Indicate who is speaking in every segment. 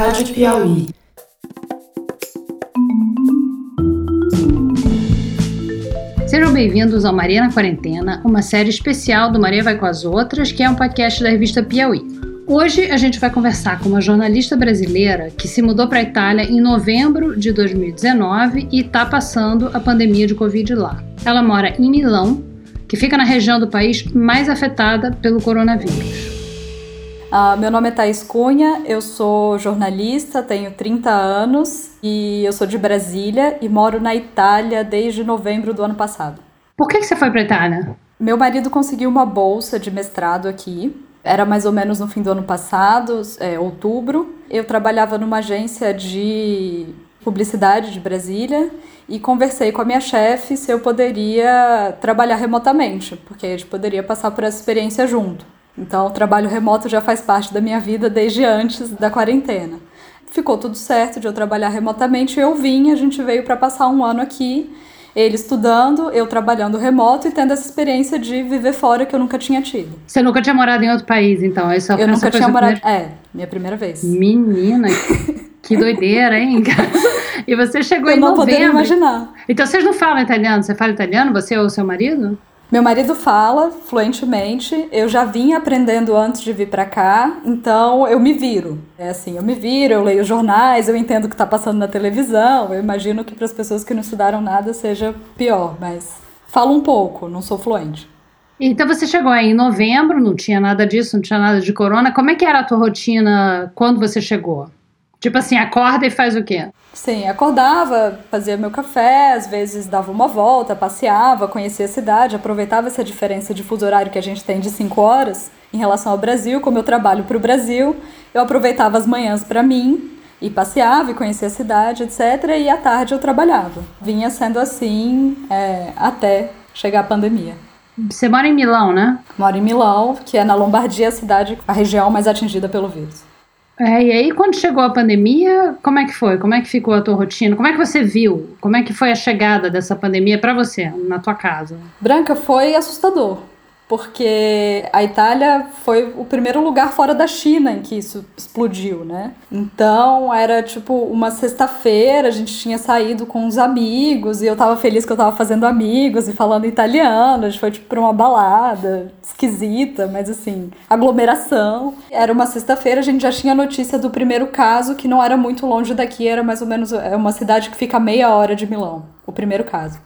Speaker 1: Rádio Piauí.
Speaker 2: Sejam bem-vindos ao Maria na Quarentena, uma série especial do Maria Vai com as Outras, que é um podcast da revista Piauí. Hoje a gente vai conversar com uma jornalista brasileira que se mudou para a Itália em novembro de 2019 e está passando a pandemia de Covid lá. Ela mora em Milão, que fica na região do país mais afetada pelo coronavírus.
Speaker 3: Uh, meu nome é Thais Cunha, eu sou jornalista, tenho 30 anos e eu sou de Brasília e moro na Itália desde novembro do ano passado.
Speaker 2: Por que, que você foi para a Itália?
Speaker 3: Meu marido conseguiu uma bolsa de mestrado aqui. Era mais ou menos no fim do ano passado, é, outubro. Eu trabalhava numa agência de publicidade de Brasília e conversei com a minha chefe se eu poderia trabalhar remotamente, porque a gente poderia passar por essa experiência junto. Então, o trabalho remoto já faz parte da minha vida desde antes da quarentena. Ficou tudo certo de eu trabalhar remotamente. Eu vim, a gente veio para passar um ano aqui, ele estudando, eu trabalhando remoto e tendo essa experiência de viver fora que eu nunca tinha tido.
Speaker 2: Você nunca tinha morado em outro país, então? Essa
Speaker 3: eu nunca tinha morado. Primeira... É, minha primeira vez.
Speaker 2: Menina, que doideira, hein? E você chegou
Speaker 3: eu
Speaker 2: em novembro.
Speaker 3: Eu não poderia imaginar.
Speaker 2: Então vocês não falam italiano? Você fala italiano, você ou seu marido?
Speaker 3: Meu marido fala fluentemente, eu já vim aprendendo antes de vir para cá, então eu me viro. É assim, eu me viro, eu leio jornais, eu entendo o que está passando na televisão. Eu imagino que para as pessoas que não estudaram nada seja pior, mas falo um pouco, não sou fluente.
Speaker 2: Então você chegou aí em novembro, não tinha nada disso, não tinha nada de corona. Como é que era a tua rotina quando você chegou? Tipo assim, acorda e faz o quê?
Speaker 3: Sim, acordava, fazia meu café, às vezes dava uma volta, passeava, conhecia a cidade, aproveitava essa diferença de fuso horário que a gente tem de 5 horas em relação ao Brasil. Como eu trabalho para o Brasil, eu aproveitava as manhãs para mim e passeava e conhecia a cidade, etc. E à tarde eu trabalhava. Vinha sendo assim é, até chegar a pandemia.
Speaker 2: Você mora em Milão, né?
Speaker 3: Moro em Milão, que é na Lombardia, a cidade, a região mais atingida pelo vírus.
Speaker 2: É, e aí, quando chegou a pandemia, como é que foi? Como é que ficou a tua rotina? Como é que você viu? Como é que foi a chegada dessa pandemia para você, na tua casa?
Speaker 3: Branca, foi assustador porque a Itália foi o primeiro lugar fora da China em que isso explodiu, né? Então era tipo uma sexta-feira, a gente tinha saído com uns amigos e eu tava feliz que eu tava fazendo amigos e falando italiano. A gente foi tipo pra uma balada esquisita, mas assim, aglomeração. Era uma sexta-feira, a gente já tinha notícia do primeiro caso que não era muito longe daqui, era mais ou menos é uma cidade que fica a meia hora de Milão, o primeiro caso.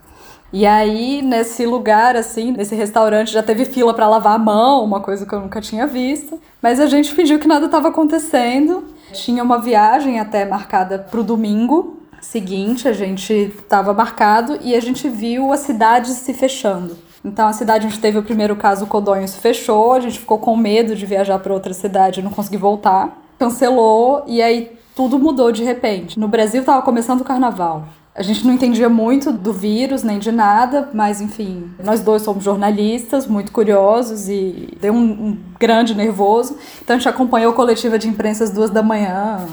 Speaker 3: E aí, nesse lugar, assim, nesse restaurante, já teve fila para lavar a mão, uma coisa que eu nunca tinha visto. Mas a gente fingiu que nada estava acontecendo. Tinha uma viagem até marcada para o domingo seguinte, a gente estava marcado e a gente viu a cidade se fechando. Então, a cidade onde teve o primeiro caso, o Codonho, se fechou, a gente ficou com medo de viajar para outra cidade e não conseguir voltar. Cancelou e aí tudo mudou de repente. No Brasil estava começando o carnaval. A gente não entendia muito do vírus nem de nada, mas enfim, nós dois somos jornalistas, muito curiosos e deu um, um grande nervoso. Então a gente acompanhou a coletiva de imprensa às duas da manhã,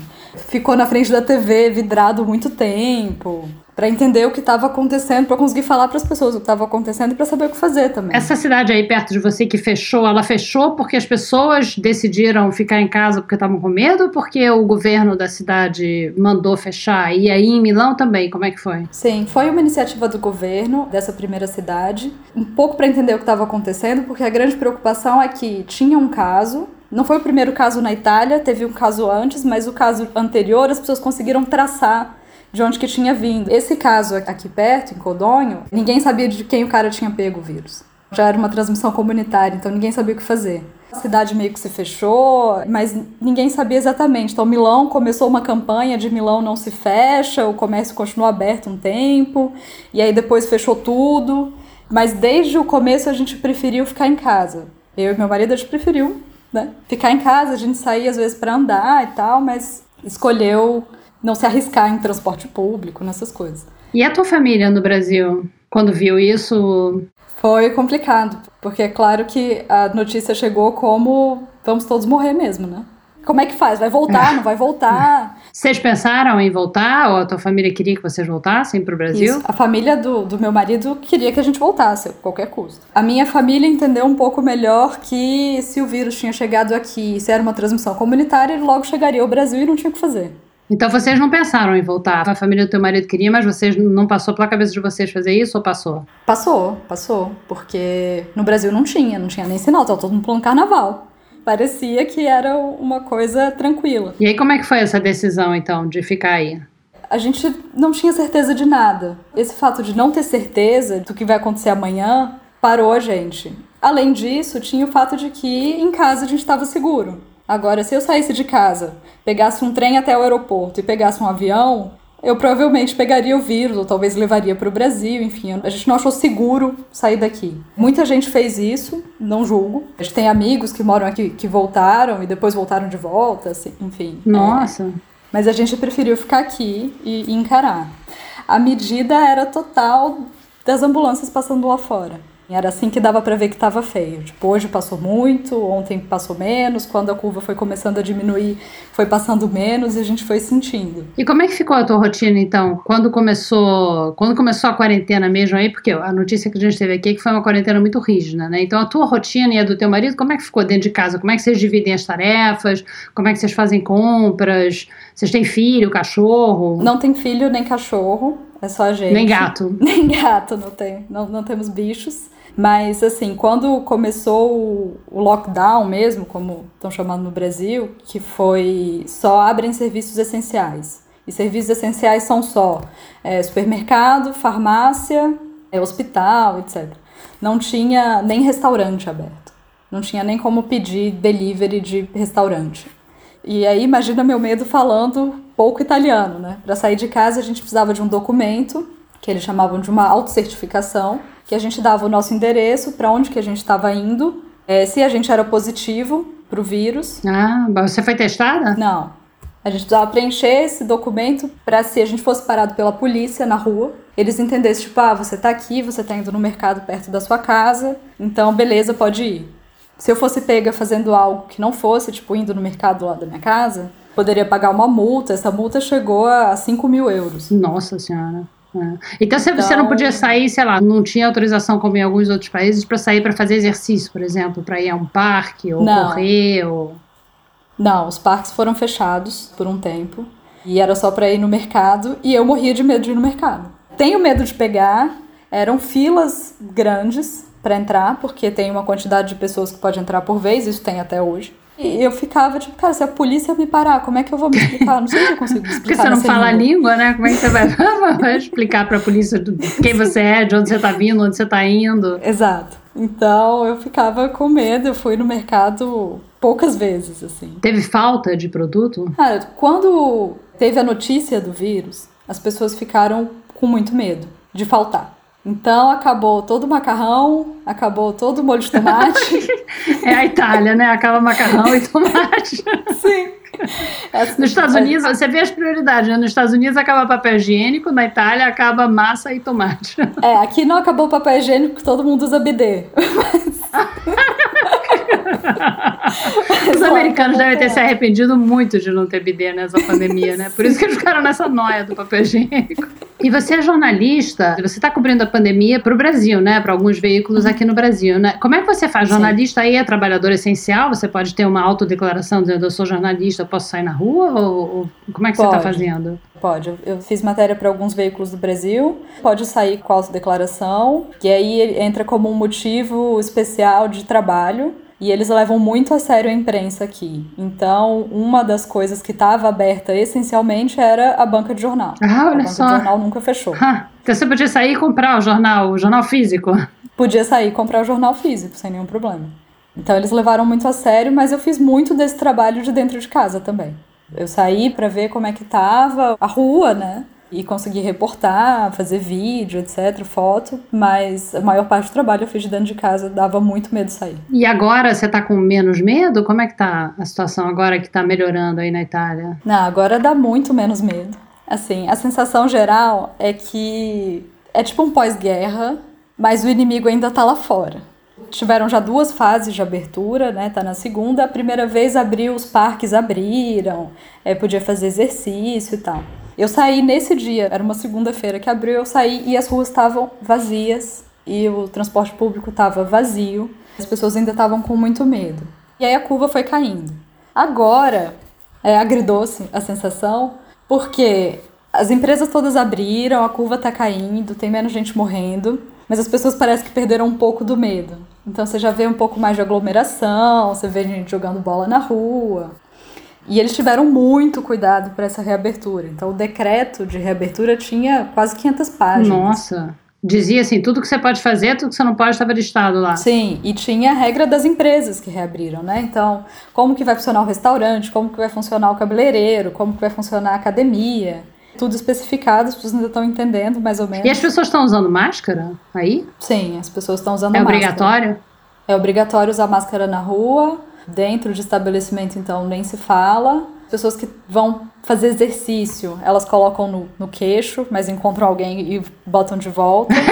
Speaker 3: ficou na frente da TV vidrado muito tempo para entender o que estava acontecendo, para conseguir falar para as pessoas o que estava acontecendo e para saber o que fazer também.
Speaker 2: Essa cidade aí perto de você que fechou, ela fechou porque as pessoas decidiram ficar em casa porque estavam com medo ou porque o governo da cidade mandou fechar? E aí em Milão também, como é que foi?
Speaker 3: Sim, foi uma iniciativa do governo dessa primeira cidade, um pouco para entender o que estava acontecendo, porque a grande preocupação é que tinha um caso não foi o primeiro caso na Itália, teve um caso antes, mas o caso anterior as pessoas conseguiram traçar de onde que tinha vindo. Esse caso aqui perto, em Codonho, ninguém sabia de quem o cara tinha pego o vírus. Já era uma transmissão comunitária, então ninguém sabia o que fazer. A cidade meio que se fechou, mas ninguém sabia exatamente. Então, Milão começou uma campanha de Milão não se fecha, o comércio continuou aberto um tempo, e aí depois fechou tudo. Mas desde o começo a gente preferiu ficar em casa. Eu e meu marido a gente preferiu né, ficar em casa, a gente saía às vezes para andar e tal, mas escolheu não se arriscar em transporte público, nessas coisas.
Speaker 2: E a tua família no Brasil, quando viu isso?
Speaker 3: Foi complicado, porque é claro que a notícia chegou como vamos todos morrer mesmo, né? Como é que faz? Vai voltar? Não vai voltar?
Speaker 2: Vocês pensaram em voltar ou a tua família queria que vocês voltassem para o Brasil?
Speaker 3: Isso. A família do, do meu marido queria que a gente voltasse a qualquer custo. A minha família entendeu um pouco melhor que se o vírus tinha chegado aqui, se era uma transmissão comunitária, ele logo chegaria ao Brasil e não tinha o que fazer.
Speaker 2: Então vocês não pensaram em voltar? A família do teu marido queria, mas vocês não passou pela cabeça de vocês fazer isso ou passou?
Speaker 3: Passou, passou. Porque no Brasil não tinha, não tinha nem sinal, tava todo mundo pulando carnaval. Parecia que era uma coisa tranquila.
Speaker 2: E aí como é que foi essa decisão então de ficar aí?
Speaker 3: A gente não tinha certeza de nada. Esse fato de não ter certeza do que vai acontecer amanhã parou a gente. Além disso, tinha o fato de que em casa a gente estava seguro. Agora, se eu saísse de casa, pegasse um trem até o aeroporto e pegasse um avião, eu provavelmente pegaria o vírus, ou talvez levaria para o Brasil, enfim. A gente não achou seguro sair daqui. Muita gente fez isso, não julgo. A gente tem amigos que moram aqui que voltaram e depois voltaram de volta, assim, enfim.
Speaker 2: Nossa! É.
Speaker 3: Mas a gente preferiu ficar aqui e, e encarar. A medida era total das ambulâncias passando lá fora. Era assim que dava para ver que estava feio. Tipo, hoje passou muito, ontem passou menos, quando a curva foi começando a diminuir, foi passando menos e a gente foi sentindo.
Speaker 2: E como é que ficou a tua rotina então? Quando começou, quando começou a quarentena mesmo aí, porque a notícia que a gente teve aqui é que foi uma quarentena muito rígida, né? Então a tua rotina e a do teu marido, como é que ficou dentro de casa? Como é que vocês dividem as tarefas? Como é que vocês fazem compras? Vocês têm filho, cachorro?
Speaker 3: Não tem filho nem cachorro. É só a gente.
Speaker 2: Nem gato.
Speaker 3: Nem gato, não tem. Não, não temos bichos. Mas, assim, quando começou o lockdown mesmo, como estão chamando no Brasil, que foi só abrem serviços essenciais. E serviços essenciais são só é, supermercado, farmácia, é, hospital, etc. Não tinha nem restaurante aberto. Não tinha nem como pedir delivery de restaurante. E aí, imagina meu medo falando pouco italiano, né? Para sair de casa, a gente precisava de um documento, que eles chamavam de uma autocertificação, que a gente dava o nosso endereço, para onde que a gente estava indo, é, se a gente era positivo para o vírus.
Speaker 2: Ah, você foi testada?
Speaker 3: Não. A gente precisava preencher esse documento para se a gente fosse parado pela polícia na rua, eles entendessem, tipo, ah, você está aqui, você está indo no mercado perto da sua casa, então beleza, pode ir. Se eu fosse pega fazendo algo que não fosse, tipo, indo no mercado lá da minha casa, poderia pagar uma multa. Essa multa chegou a 5 mil euros.
Speaker 2: Nossa Senhora. É. Então, se então, você não podia sair, sei lá, não tinha autorização como em alguns outros países para sair para fazer exercício, por exemplo, para ir a um parque ou não. correr ou
Speaker 3: Não, os parques foram fechados por um tempo e era só para ir no mercado e eu morria de medo de ir no mercado. Tenho medo de pegar, eram filas grandes para entrar, porque tem uma quantidade de pessoas que pode entrar por vez, isso tem até hoje. E eu ficava tipo, cara, se a polícia me parar, como é que eu vou me explicar? Não sei se eu consigo explicar.
Speaker 2: Porque você não fala língua. língua, né? Como é que você vai, vai explicar pra polícia quem você é, de onde você tá vindo, onde você tá indo?
Speaker 3: Exato. Então eu ficava com medo, eu fui no mercado poucas vezes, assim.
Speaker 2: Teve falta de produto?
Speaker 3: Cara, quando teve a notícia do vírus, as pessoas ficaram com muito medo de faltar. Então acabou todo o macarrão, acabou todo o molho de tomate.
Speaker 2: é a Itália, né? Acaba macarrão e tomate.
Speaker 3: Sim.
Speaker 2: Nos Estados Unidos, você vê as prioridades, né? Nos Estados Unidos acaba papel higiênico, na Itália acaba massa e tomate.
Speaker 3: É, aqui não acabou papel higiênico, porque todo mundo usa BD. Mas...
Speaker 2: Os americanos devem ter se arrependido muito de não ter bidê nessa pandemia, né? Por isso que eles ficaram nessa noia do papel higiênico. E você é jornalista, você está cobrindo a pandemia para o Brasil, né? Para alguns veículos aqui no Brasil, né? Como é que você faz? Jornalista aí é trabalhador essencial? Você pode ter uma autodeclaração dizendo eu sou jornalista, posso sair na rua? Ou, ou como é que tá pode. você está fazendo?
Speaker 3: Pode. Eu fiz matéria para alguns veículos do Brasil. Pode sair com a autodeclaração, que aí entra como um motivo especial de trabalho. E eles levam muito a sério a imprensa aqui. Então, uma das coisas que estava aberta essencialmente era a banca de jornal.
Speaker 2: Ah, olha
Speaker 3: a banca
Speaker 2: só.
Speaker 3: de jornal nunca fechou.
Speaker 2: Ah, então você podia sair e comprar o jornal, o jornal físico?
Speaker 3: Podia sair e comprar o jornal físico, sem nenhum problema. Então, eles levaram muito a sério, mas eu fiz muito desse trabalho de dentro de casa também. Eu saí para ver como é que tava a rua, né? E conseguir reportar, fazer vídeo, etc, foto, mas a maior parte do trabalho eu fiz de dentro de casa, dava muito medo de sair.
Speaker 2: E agora você tá com menos medo? Como é que tá a situação agora que tá melhorando aí na Itália?
Speaker 3: Não, agora dá muito menos medo. Assim, a sensação geral é que é tipo um pós-guerra, mas o inimigo ainda tá lá fora. Tiveram já duas fases de abertura, né? Tá na segunda. A primeira vez abriu, os parques abriram, é, podia fazer exercício e tal. Eu saí nesse dia, era uma segunda-feira que abriu, eu saí e as ruas estavam vazias e o transporte público estava vazio. As pessoas ainda estavam com muito medo. E aí a curva foi caindo. Agora, é agridoce a sensação, porque as empresas todas abriram, a curva está caindo, tem menos gente morrendo, mas as pessoas parecem que perderam um pouco do medo. Então você já vê um pouco mais de aglomeração, você vê gente jogando bola na rua. E eles tiveram muito cuidado para essa reabertura. Então o decreto de reabertura tinha quase 500 páginas.
Speaker 2: Nossa. Dizia assim, tudo que você pode fazer, tudo que você não pode estava listado lá.
Speaker 3: Sim, e tinha a regra das empresas que reabriram, né? Então, como que vai funcionar o restaurante, como que vai funcionar o cabeleireiro, como que vai funcionar a academia. Tudo especificado, as pessoas ainda estão entendendo mais ou menos.
Speaker 2: E as pessoas estão usando máscara aí?
Speaker 3: Sim, as pessoas estão usando
Speaker 2: é
Speaker 3: máscara.
Speaker 2: É obrigatório?
Speaker 3: É obrigatório usar máscara na rua, dentro de estabelecimento então nem se fala. Pessoas que vão fazer exercício, elas colocam no, no queixo, mas encontram alguém e botam de volta.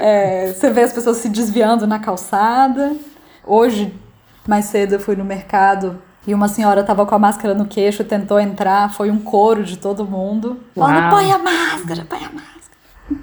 Speaker 3: é, você vê as pessoas se desviando na calçada. Hoje, mais cedo, eu fui no mercado e uma senhora estava com a máscara no queixo, tentou entrar, foi um coro de todo mundo. Falando, põe a máscara, põe a máscara.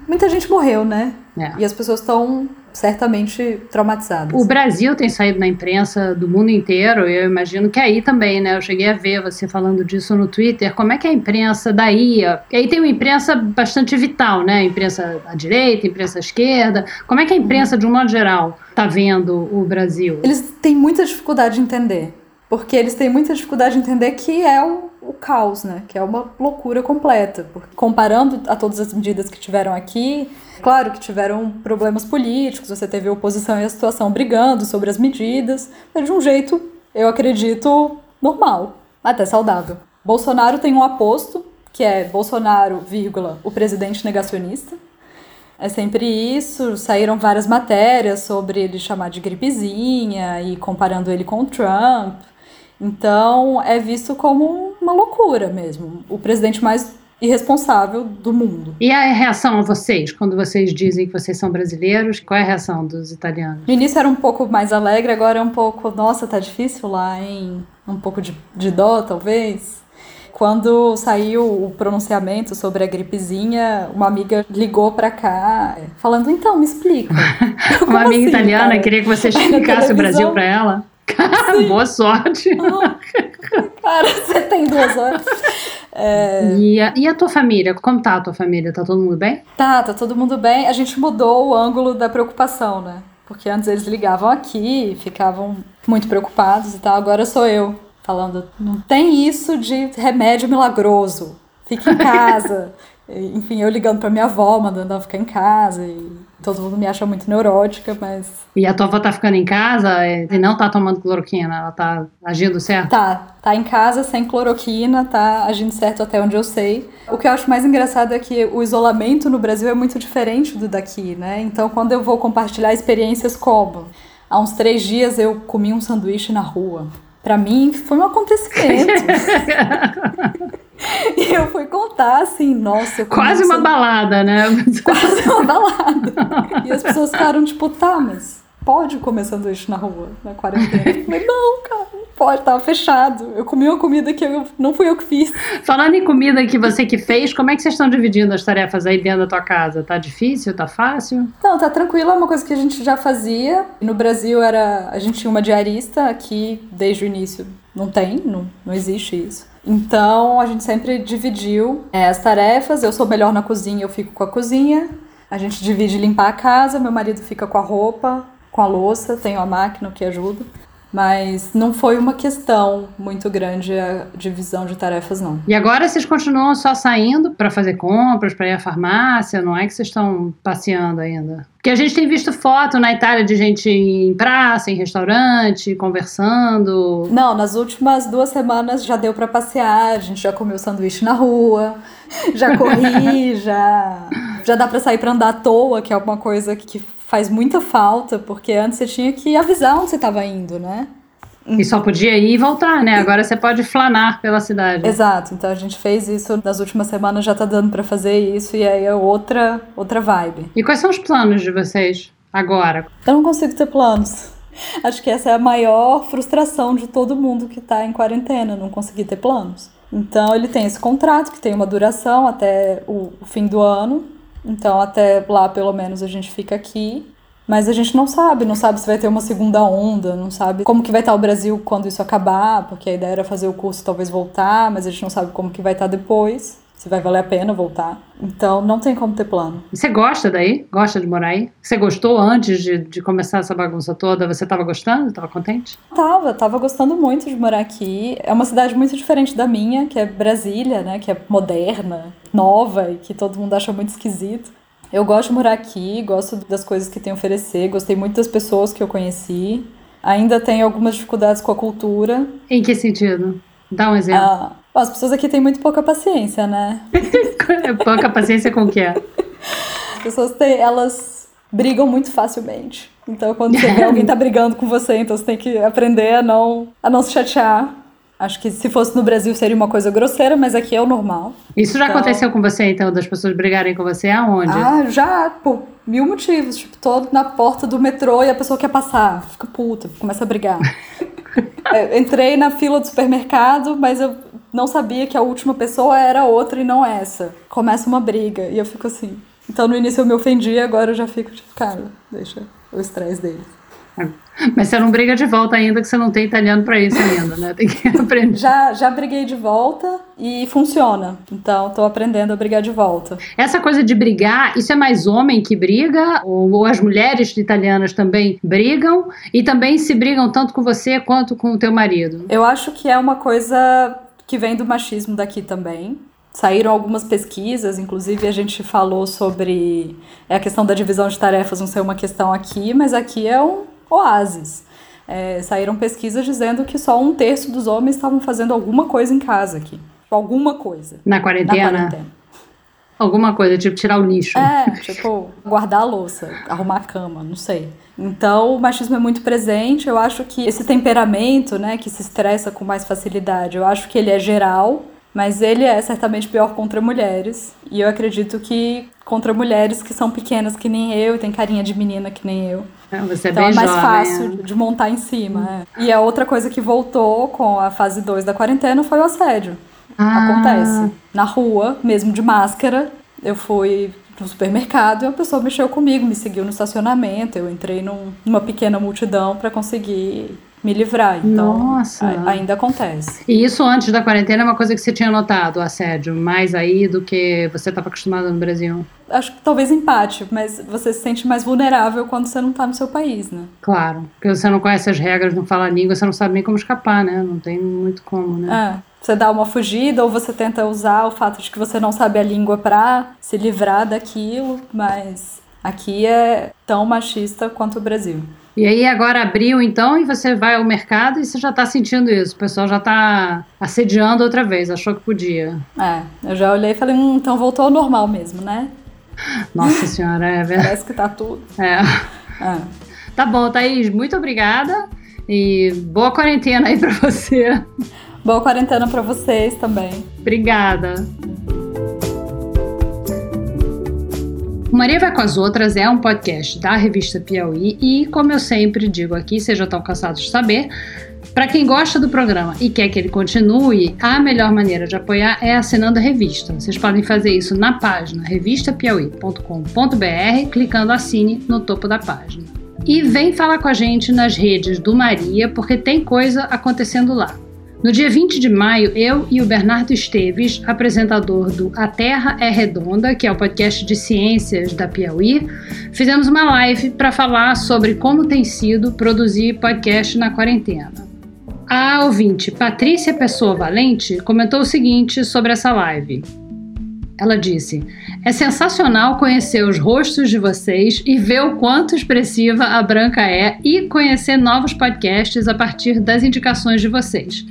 Speaker 3: Muita gente morreu, né? É. E as pessoas estão certamente traumatizadas.
Speaker 2: O Brasil tem saído na imprensa do mundo inteiro, eu imagino que aí também, né? Eu cheguei a ver você falando disso no Twitter. Como é que é a imprensa daí? E aí tem uma imprensa bastante vital, né? Imprensa à direita, imprensa à esquerda. Como é que a imprensa, de um modo geral, está vendo o Brasil?
Speaker 3: Eles têm muita dificuldade de entender porque eles têm muita dificuldade de entender que é o, o caos, né? Que é uma loucura completa. Porque comparando a todas as medidas que tiveram aqui, claro que tiveram problemas políticos, você teve a oposição e a situação brigando sobre as medidas, mas de um jeito, eu acredito, normal, até saudável. Bolsonaro tem um aposto, que é Bolsonaro, vírgula, o presidente negacionista. É sempre isso. Saíram várias matérias sobre ele chamar de gripezinha e comparando ele com o Trump. Então é visto como uma loucura mesmo. O presidente mais irresponsável do mundo.
Speaker 2: E a reação a vocês, quando vocês dizem que vocês são brasileiros? Qual é a reação dos italianos?
Speaker 3: No início era um pouco mais alegre, agora é um pouco, nossa, tá difícil lá, hein? Um pouco de, de dó, talvez. Quando saiu o pronunciamento sobre a gripezinha, uma amiga ligou para cá, falando: então, me explica.
Speaker 2: uma amiga assim, italiana cara? queria que você explicasse o Brasil para ela? Cara, boa sorte.
Speaker 3: cara, você tem duas horas.
Speaker 2: É... E, a, e a tua família? Como tá a tua família? Tá todo mundo bem?
Speaker 3: Tá, tá todo mundo bem. A gente mudou o ângulo da preocupação, né? Porque antes eles ligavam aqui, ficavam muito preocupados e tal. Agora sou eu falando, não tem isso de remédio milagroso. Fique em casa. Enfim, eu ligando pra minha avó, mandando ela ficar em casa. E todo mundo me acha muito neurótica, mas.
Speaker 2: E a tua avó tá ficando em casa e não tá tomando cloroquina? Ela tá agindo certo?
Speaker 3: Tá, tá em casa sem cloroquina, tá agindo certo até onde eu sei. O que eu acho mais engraçado é que o isolamento no Brasil é muito diferente do daqui, né? Então, quando eu vou compartilhar experiências como. Há uns três dias eu comi um sanduíche na rua. Para mim foi um acontecimento. E eu fui contar assim, nossa.
Speaker 2: Quase uma balada, né?
Speaker 3: Quase uma balada. E as pessoas ficaram tipo, tá, mas pode comer sanduíche na rua, na quarentena? Eu falei, não, cara, não pode, tava fechado. Eu comi uma comida que eu, não fui eu que fiz.
Speaker 2: Falando em comida que você que fez, como é que vocês estão dividindo as tarefas aí dentro da tua casa? Tá difícil? Tá fácil?
Speaker 3: Não, tá tranquilo, é uma coisa que a gente já fazia. No Brasil era. A gente tinha uma diarista, aqui desde o início não tem, não, não existe isso. Então a gente sempre dividiu é, as tarefas. Eu sou melhor na cozinha, eu fico com a cozinha. A gente divide limpar a casa, meu marido fica com a roupa, com a louça, tenho a máquina que ajuda. Mas não foi uma questão muito grande a divisão de tarefas, não.
Speaker 2: E agora vocês continuam só saindo para fazer compras, para ir à farmácia? Não é que vocês estão passeando ainda? Porque a gente tem visto foto na Itália de gente em praça, em restaurante, conversando.
Speaker 3: Não, nas últimas duas semanas já deu para passear, a gente já comeu sanduíche na rua, já corri, já já dá para sair para andar à toa, que é uma coisa que faz muita falta, porque antes você tinha que avisar onde você estava indo, né?
Speaker 2: E só podia ir e voltar, né? Agora você pode flanar pela cidade.
Speaker 3: Exato. Então a gente fez isso nas últimas semanas, já tá dando para fazer isso e aí é outra outra vibe.
Speaker 2: E quais são os planos de vocês agora?
Speaker 3: Eu não consigo ter planos. Acho que essa é a maior frustração de todo mundo que está em quarentena, não conseguir ter planos. Então ele tem esse contrato que tem uma duração até o fim do ano. Então até lá pelo menos a gente fica aqui. Mas a gente não sabe, não sabe se vai ter uma segunda onda, não sabe como que vai estar o Brasil quando isso acabar, porque a ideia era fazer o curso e talvez voltar, mas a gente não sabe como que vai estar depois se vai valer a pena voltar. Então não tem como ter plano.
Speaker 2: Você gosta daí? Gosta de morar aí? Você gostou antes de, de começar essa bagunça toda? Você estava gostando? Estava contente?
Speaker 3: Tava, tava gostando muito de morar aqui. É uma cidade muito diferente da minha, que é Brasília, né? Que é moderna, nova e que todo mundo acha muito esquisito. Eu gosto de morar aqui, gosto das coisas que tem a oferecer, gostei muito das pessoas que eu conheci. Ainda tenho algumas dificuldades com a cultura.
Speaker 2: Em que sentido? Dá um exemplo. Ah,
Speaker 3: as pessoas aqui têm muito pouca paciência, né?
Speaker 2: pouca paciência com o que é?
Speaker 3: As pessoas têm, elas brigam muito facilmente. Então, quando você vê alguém tá brigando com você, então você tem que aprender a não, a não se chatear. Acho que se fosse no Brasil seria uma coisa grosseira, mas aqui é o normal.
Speaker 2: Isso já então... aconteceu com você, então, das pessoas brigarem com você aonde?
Speaker 3: Ah, já, por mil motivos. Tipo, todo na porta do metrô e a pessoa quer passar. Fica puta, começa a brigar. É, entrei na fila do supermercado, mas eu não sabia que a última pessoa era outra e não essa. Começa uma briga e eu fico assim. Então no início eu me ofendi, agora eu já fico tipo, cara, deixa o estresse deles.
Speaker 2: Mas você não briga de volta ainda, que você não tem italiano para isso ainda, né? Tem que aprender.
Speaker 3: Já, já briguei de volta e funciona. Então, tô aprendendo a brigar de volta.
Speaker 2: Essa coisa de brigar, isso é mais homem que briga? Ou, ou as mulheres italianas também brigam? E também se brigam tanto com você quanto com o teu marido?
Speaker 3: Eu acho que é uma coisa que vem do machismo daqui também. Saíram algumas pesquisas, inclusive a gente falou sobre a questão da divisão de tarefas não ser uma questão aqui, mas aqui é um oásis. É, saíram pesquisas dizendo que só um terço dos homens estavam fazendo alguma coisa em casa aqui. Alguma coisa.
Speaker 2: Na quarentena? Na quarentena. Alguma coisa, tipo tirar o lixo.
Speaker 3: É, tipo, guardar a louça, arrumar a cama, não sei. Então, o machismo é muito presente. Eu acho que esse temperamento, né, que se estressa com mais facilidade, eu acho que ele é geral, mas ele é certamente pior contra mulheres. E eu acredito que contra mulheres que são pequenas que nem eu, e tem carinha de menina que nem eu.
Speaker 2: É, você é
Speaker 3: então
Speaker 2: bem
Speaker 3: é mais
Speaker 2: jovem,
Speaker 3: fácil
Speaker 2: é.
Speaker 3: de montar em cima. É. E a outra coisa que voltou com a fase 2 da quarentena foi o assédio.
Speaker 2: Ah.
Speaker 3: Acontece. Na rua, mesmo de máscara, eu fui no supermercado e uma pessoa mexeu comigo, me seguiu no estacionamento. Eu entrei num, numa pequena multidão para conseguir me livrar. Então,
Speaker 2: Nossa.
Speaker 3: A, ainda acontece.
Speaker 2: E isso antes da quarentena é uma coisa que você tinha notado, o assédio, mais aí do que você estava acostumado no Brasil?
Speaker 3: Acho que talvez empate, mas você se sente mais vulnerável quando você não está no seu país, né?
Speaker 2: Claro, porque você não conhece as regras, não fala a língua, você não sabe nem como escapar, né? Não tem muito como, né?
Speaker 3: É você dá uma fugida ou você tenta usar o fato de que você não sabe a língua para se livrar daquilo, mas aqui é tão machista quanto o Brasil.
Speaker 2: E aí agora abriu então e você vai ao mercado e você já está sentindo isso. O pessoal já está assediando outra vez, achou que podia.
Speaker 3: É, eu já olhei e falei, hum, então voltou ao normal mesmo, né?
Speaker 2: Nossa senhora, é verdade.
Speaker 3: Parece que tá tudo.
Speaker 2: É. é. Tá bom, Thaís, muito obrigada. E boa quarentena aí para você.
Speaker 3: Boa quarentena para vocês também.
Speaker 2: Obrigada. Maria Vai com as Outras é um podcast da revista Piauí e, como eu sempre digo aqui, sejam tão cansados de saber, para quem gosta do programa e quer que ele continue, a melhor maneira de apoiar é assinando a revista. Vocês podem fazer isso na página revistapiauí.com.br, clicando assine no topo da página. E vem falar com a gente nas redes do Maria, porque tem coisa acontecendo lá. No dia 20 de maio, eu e o Bernardo Esteves, apresentador do A Terra é Redonda, que é o podcast de ciências da Piauí, fizemos uma live para falar sobre como tem sido produzir podcast na quarentena. A ouvinte Patrícia Pessoa Valente comentou o seguinte sobre essa live. Ela disse: É sensacional conhecer os rostos de vocês e ver o quanto expressiva a Branca é e conhecer novos podcasts a partir das indicações de vocês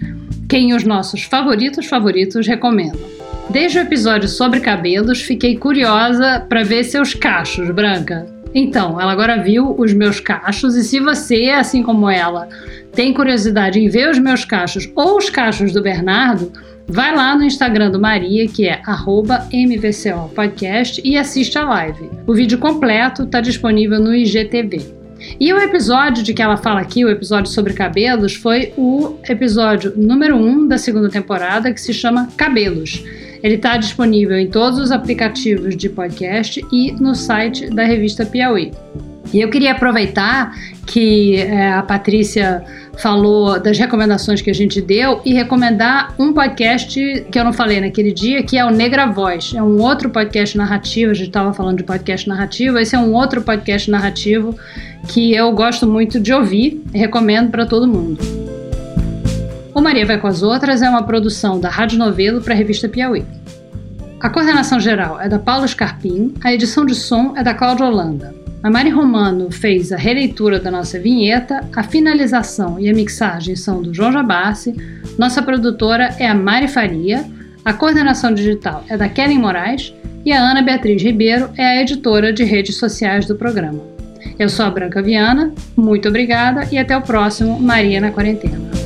Speaker 2: quem os nossos favoritos favoritos recomendam. Desde o episódio sobre cabelos, fiquei curiosa para ver seus cachos, Branca. Então, ela agora viu os meus cachos e se você, assim como ela, tem curiosidade em ver os meus cachos ou os cachos do Bernardo, vai lá no Instagram do Maria, que é @mvcopodcast e assiste a live. O vídeo completo está disponível no IGTV. E o episódio de que ela fala aqui, o episódio sobre cabelos, foi o episódio número 1 um da segunda temporada, que se chama Cabelos. Ele está disponível em todos os aplicativos de podcast e no site da revista Piauí. E eu queria aproveitar que é, a Patrícia falou das recomendações que a gente deu e recomendar um podcast que eu não falei naquele dia, que é o Negra Voz. É um outro podcast narrativo, a gente estava falando de podcast narrativo, esse é um outro podcast narrativo que eu gosto muito de ouvir e recomendo para todo mundo. O Maria Vai com as Outras é uma produção da Rádio Novelo para a revista Piauí. A coordenação geral é da Paulo Scarpim, a edição de som é da Cláudia Holanda. A Mari Romano fez a releitura da nossa vinheta, a finalização e a mixagem são do João Jabassi, nossa produtora é a Mari Faria, a coordenação digital é da Kellen Moraes e a Ana Beatriz Ribeiro é a editora de redes sociais do programa. Eu sou a Branca Viana, muito obrigada e até o próximo Maria na Quarentena.